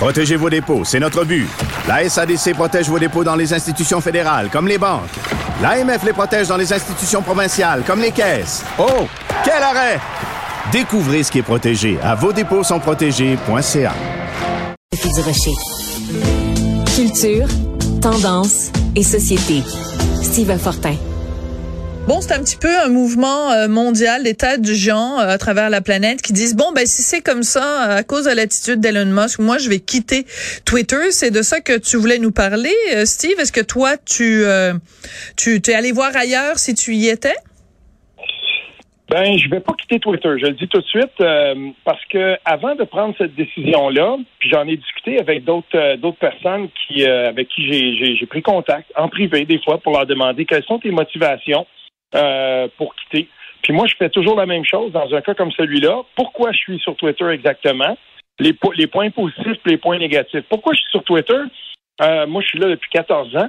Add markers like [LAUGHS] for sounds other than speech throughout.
Protégez vos dépôts, c'est notre but. La SADC protège vos dépôts dans les institutions fédérales, comme les banques. L'AMF les protège dans les institutions provinciales, comme les caisses. Oh, quel arrêt! Découvrez ce qui est protégé à vos dépôts sont protégés.ca. Culture, tendance et société. Steve Fortin. Bon, c'est un petit peu un mouvement euh, mondial des de gens euh, à travers la planète qui disent bon ben si c'est comme ça à cause de l'attitude d'Elon Musk, moi je vais quitter Twitter. C'est de ça que tu voulais nous parler, euh, Steve. Est-ce que toi tu tu t'es allé voir ailleurs si tu y étais? Ben, je vais pas quitter Twitter, je le dis tout de suite, parce que avant de prendre cette décision-là, puis j'en ai discuté avec d'autres d'autres personnes qui avec qui j'ai pris contact en privé des fois pour leur demander quelles sont tes motivations euh, pour quitter. Puis moi, je fais toujours la même chose dans un cas comme celui-là. Pourquoi je suis sur Twitter exactement? Les, points positifs les points négatifs. Pourquoi je suis sur Twitter? Euh, moi, je suis là depuis 14 ans.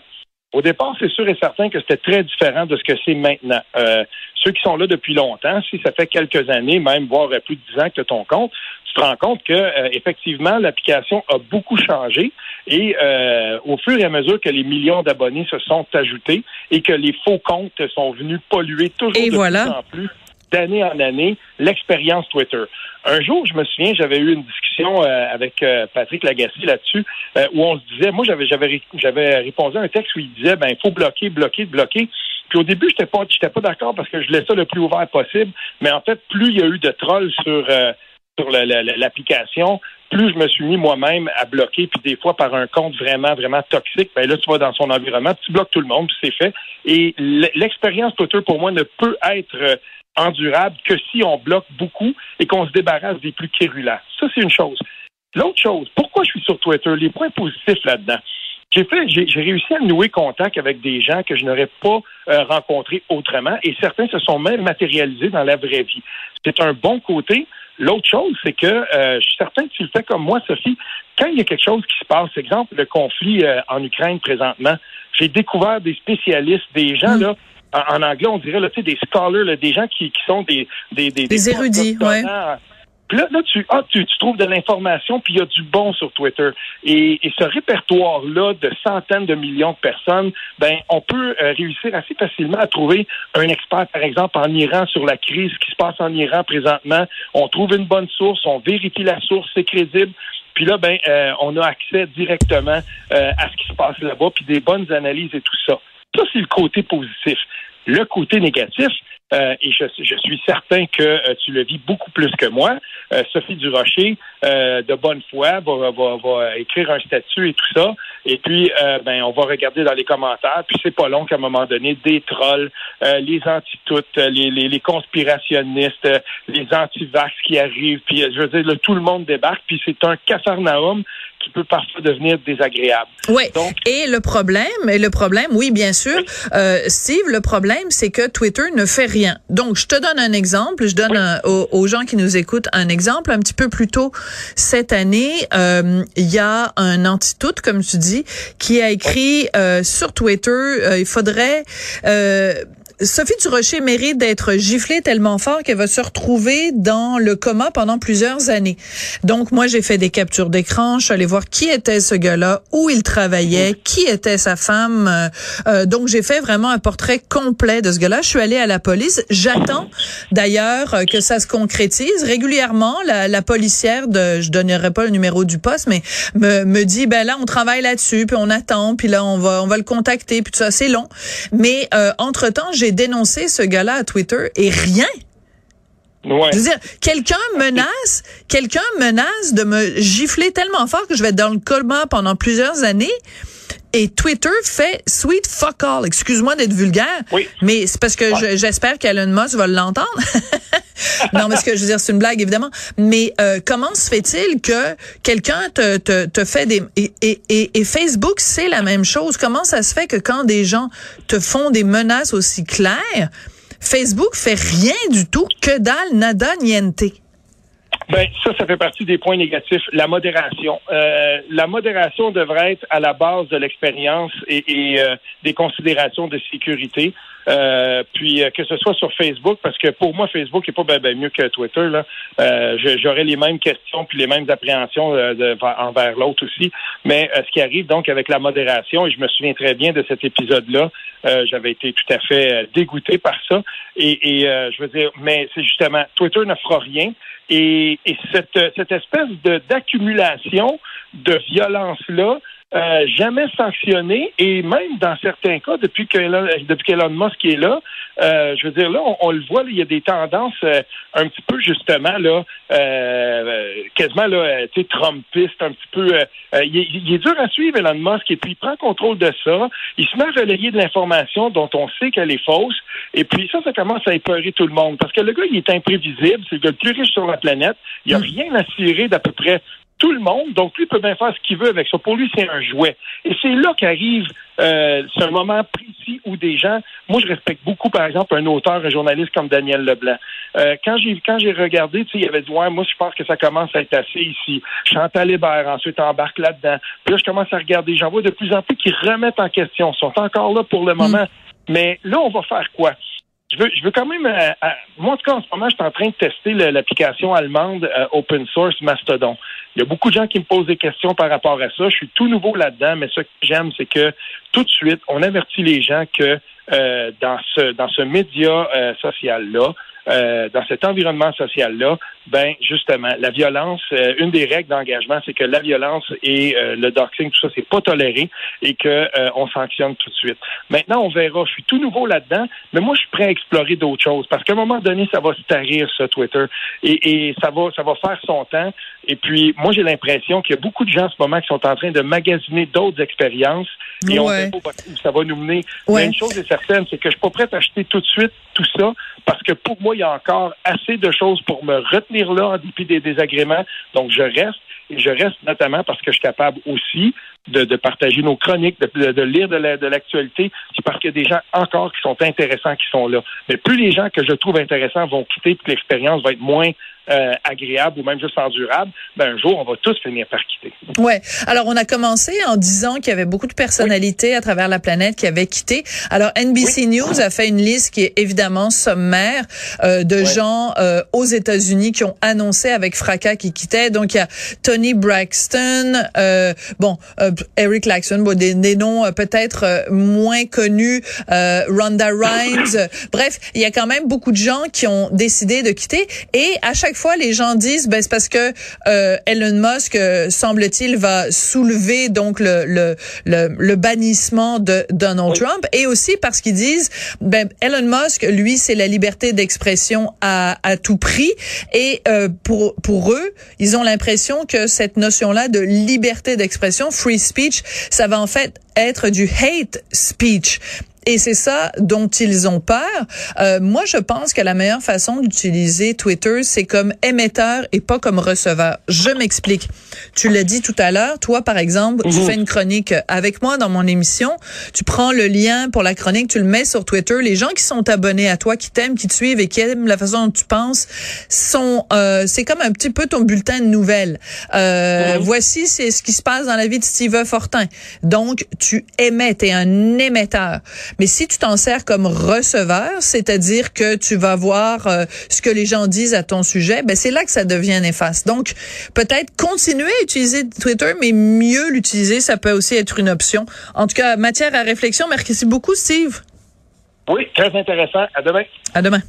Au départ, c'est sûr et certain que c'était très différent de ce que c'est maintenant. Euh, ceux qui sont là depuis longtemps, si ça fait quelques années, même voire plus de 10 ans que ton compte, tu te rends compte que euh, effectivement l'application a beaucoup changé et euh, au fur et à mesure que les millions d'abonnés se sont ajoutés et que les faux comptes sont venus polluer toujours de plus en plus d'année en année l'expérience Twitter. Un jour, je me souviens, j'avais eu une discussion euh, avec euh, Patrick Lagacé là-dessus, euh, où on se disait, moi, j'avais j'avais j'avais répondu à un texte où il disait, ben, il faut bloquer, bloquer, bloquer. Puis au début, j'étais pas, j'étais pas d'accord parce que je laissais ça le plus ouvert possible. Mais en fait, plus il y a eu de trolls sur l'application, plus je me suis mis moi-même à bloquer, puis des fois par un compte vraiment, vraiment toxique, ben là, tu vas dans son environnement, tu bloques tout le monde, puis c'est fait. Et l'expérience Twitter, pour moi, ne peut être endurable que si on bloque beaucoup et qu'on se débarrasse des plus quérulents. Ça, c'est une chose. L'autre chose, pourquoi je suis sur Twitter? Les points positifs là-dedans. J'ai fait, j'ai réussi à nouer contact avec des gens que je n'aurais pas euh, rencontrés autrement et certains se sont même matérialisés dans la vraie vie. C'est un bon côté. L'autre chose, c'est que euh, je suis certain que tu le fais comme moi, Sophie. Quand il y a quelque chose qui se passe, exemple le conflit euh, en Ukraine présentement, j'ai découvert des spécialistes, des gens mm. là en, anglais, on dirait là, des scholars, des gens qui, qui sont des des, des, des érudits, ouais. Puis là, là tu, ah, tu, tu trouves de l'information, puis il y a du bon sur Twitter. Et, et ce répertoire-là de centaines de millions de personnes, ben, on peut euh, réussir assez facilement à trouver un expert, par exemple, en Iran sur la crise qui se passe en Iran présentement. On trouve une bonne source, on vérifie la source, c'est crédible. Puis là, ben, euh, on a accès directement euh, à ce qui se passe là-bas, puis des bonnes analyses et tout ça. Ça, c'est le côté positif. Le côté négatif, euh, et je, je, suis certain que euh, tu le vis beaucoup plus que moi. Euh, Sophie Durocher, de bonne foi, va, va, va, écrire un statut et tout ça. Et puis, ben, on va regarder dans les commentaires. Puis c'est pas long qu'à un moment donné, des trolls, les anti-toutes, les, les, les, conspirationnistes, les anti-vax qui arrivent. Puis je veux dire, tout le monde débarque. Puis c'est un cafarnaum qui peut parfois devenir désagréable. Oui. et le problème, et le problème, oui, bien sûr, euh, Steve, le problème, c'est que Twitter ne fait rien. Donc, je te donne un exemple, je donne aux, gens qui nous écoutent un exemple. Un petit peu plus tôt cette année, euh, il y a un anti-tout, comme tu dis, qui a écrit euh, sur Twitter, euh, il faudrait Sophie Durocher mérite d'être giflée tellement fort qu'elle va se retrouver dans le coma pendant plusieurs années. Donc, moi, j'ai fait des captures d'écran. Je suis allée voir qui était ce gars-là, où il travaillait, qui était sa femme. Euh, euh, donc, j'ai fait vraiment un portrait complet de ce gars-là. Je suis allée à la police. J'attends d'ailleurs euh, que ça se concrétise. Régulièrement, la, la policière de, je donnerai pas le numéro du poste, mais me, me dit, ben là, on travaille là-dessus, puis on attend, puis là, on va, on va le contacter, puis tout ça, c'est long. Mais entre-temps, j'ai dénoncer ce gars-là à Twitter et rien. Ouais. Je veux dire, quelqu'un menace, quelqu'un menace de me gifler tellement fort que je vais être dans le coma pendant plusieurs années. Et Twitter fait sweet fuck all. Excuse-moi d'être vulgaire, Oui. mais c'est parce que je- j'espère qu'Elon Musk va l'entendre. [LAUGHS] non, mais ce que je veux dire, c'est une blague, évidemment. Mais euh, comment se fait-il que quelqu'un te, te, te fait des... Et, et, et, et Facebook, c'est la même chose? Comment ça se fait que quand des gens te font des menaces aussi claires, Facebook fait rien du tout, que dalle, nada, niente. Ben, ça, ça fait partie des points négatifs. La modération. Euh, la modération devrait être à la base de l'expérience et, et, euh, des considérations de sécurité. Euh, puis euh, que ce soit sur Facebook, parce que pour moi, Facebook est pas ben, ben mieux que Twitter. Là. Euh, J'aurais les mêmes questions puis les mêmes appréhensions euh, de- envers l'autre aussi. Mais ce qui arrive donc avec la modération, et je me souviens très bien de cet épisode-là, j'avais été tout à fait dégoûté par ça. Et, et je veux dire, mais c'est justement, Twitter ne fera rien. Et, et cette, cette espèce de d'accumulation de violence-là, euh, jamais sanctionnée, et même dans certains cas, depuis que depuis qu'Elon Musk est là, euh, je veux dire, là, on, on le voit, là, il y a des tendances euh, un petit peu justement là, euh, quasiment là, euh, tu sais, Trumpiste, un petit peu. euh, euh, il, est, il est dur à suivre Elon Musk, et puis il prend contrôle de ça. Il se met à relayer de l'information dont on sait qu'elle est fausse, et puis ça, ça commence à épeurer tout le monde, parce que le gars, il est imprévisible, c'est le gars le plus riche sur la planète. Il n'y a rien à cirer d'à peu près tout le monde. Donc, lui peut bien faire ce qu'il veut avec ça. Pour lui, c'est un jouet. Et c'est là qu'arrive euh, un moment précis où des gens. Moi, je respecte beaucoup, par exemple, un auteur, un journaliste comme Daniel Leblanc. Euh, quand j'ai quand j'ai regardé, tu sais, il avait dit ouais, moi, je pense que ça commence à être assez ici. Chantal Hébert ensuite embarque là-dedans. Puis là, je commence à regarder. J'en vois de plus en plus qui remettent en question. Ils sont encore là pour le moment. Mais là, on va faire quoi? Je veux, je veux quand même. euh, euh, moi, en tout cas, en ce moment, je suis en train de tester l'application allemande euh, open source Mastodon. Il y a beaucoup de gens qui me posent des questions par rapport à ça. Je suis tout nouveau là-dedans, mais ce que j'aime, c'est que tout de suite, on avertit les gens que euh, dans ce dans ce média euh, social-là, euh, dans cet environnement social-là, ben justement, la violence, euh, une des règles d'engagement, c'est que la violence et euh, le doxing, tout ça, c'est pas toléré et que euh, on sanctionne tout de suite. Maintenant, on verra. Je suis tout nouveau là-dedans, mais moi, je suis prêt à explorer d'autres choses parce qu'à un moment donné, ça va se tarir, ça, Twitter, et, et ça va, ça va faire son temps. Et puis, moi, j'ai l'impression qu'il y a beaucoup de gens en ce moment qui sont en train de magasiner d'autres expériences et on sait pas où ça va nous mener. Ouais. Mais une chose est certaine, c'est que je suis pas prêt à acheter tout de suite tout ça parce que pour moi, il y a encore assez de choses pour me retenir là en des désagréments. Donc, je reste. Et je reste notamment parce que je suis capable aussi de, partager nos chroniques, de, de- de lire de l'actualité. C'est parce qu'il y a des gens encore qui sont intéressants qui sont là. Mais plus les gens que je trouve intéressants vont quitter, puis l'expérience va être moins euh, agréable ou même juste endurable, ben un jour, on va tous finir par quitter. Ouais. Alors, on a commencé en disant qu'il y avait beaucoup de personnalités à travers la planète qui avaient quitté. Alors, NBC News a fait une liste qui est évidemment sommaire euh, de gens euh, aux États-Unis qui ont annoncé avec fracas qu'ils quittaient. Donc, il y a Tony Braxton, euh, bon, euh, Eric Claxton, bon, des, des noms euh, peut-être moins connus, euh, Rhonda Rhimes. bref, il y a quand même beaucoup de gens qui ont décidé de quitter. Et à chaque fois, les gens disent, ben, c'est parce que euh, Elon Musk, euh, semble-t-il, va soulever donc le, le, le, le bannissement de Donald Trump. Et aussi parce qu'ils disent, ben, Elon Musk, lui, c'est la liberté d'expression à, à tout prix. Et euh, pour, pour eux, ils ont l'impression que cette notion-là de liberté d'expression, free speech, ça va en fait être du hate speech. Et c'est ça dont ils ont peur. Euh, moi, je pense que la meilleure façon d'utiliser Twitter, c'est comme émetteur et pas comme receveur. Je m'explique. Tu l'as dit tout à l'heure. Toi, par exemple, tu fais une chronique avec moi dans mon émission. Tu prends le lien pour la chronique, tu le mets sur Twitter. Les gens qui sont abonnés à toi, qui t'aiment, qui te suivent et qui aiment la façon dont tu penses, sont, euh, c'est comme un petit peu ton bulletin de nouvelles. Euh, Voici, c'est ce qui se passe dans la vie de Steve Fortin. Donc, tu émets, tu es un émetteur. Mais si tu t'en sers comme receveur, c'est-à-dire que tu vas voir euh, ce que les gens disent à ton sujet, ben c'est là que ça devient néfaste. Donc, peut-être continuer à utiliser Twitter, mais mieux l'utiliser, ça peut aussi être une option. En tout cas, matière à réflexion. Merci beaucoup, Steve. Oui, très intéressant. À demain. À demain.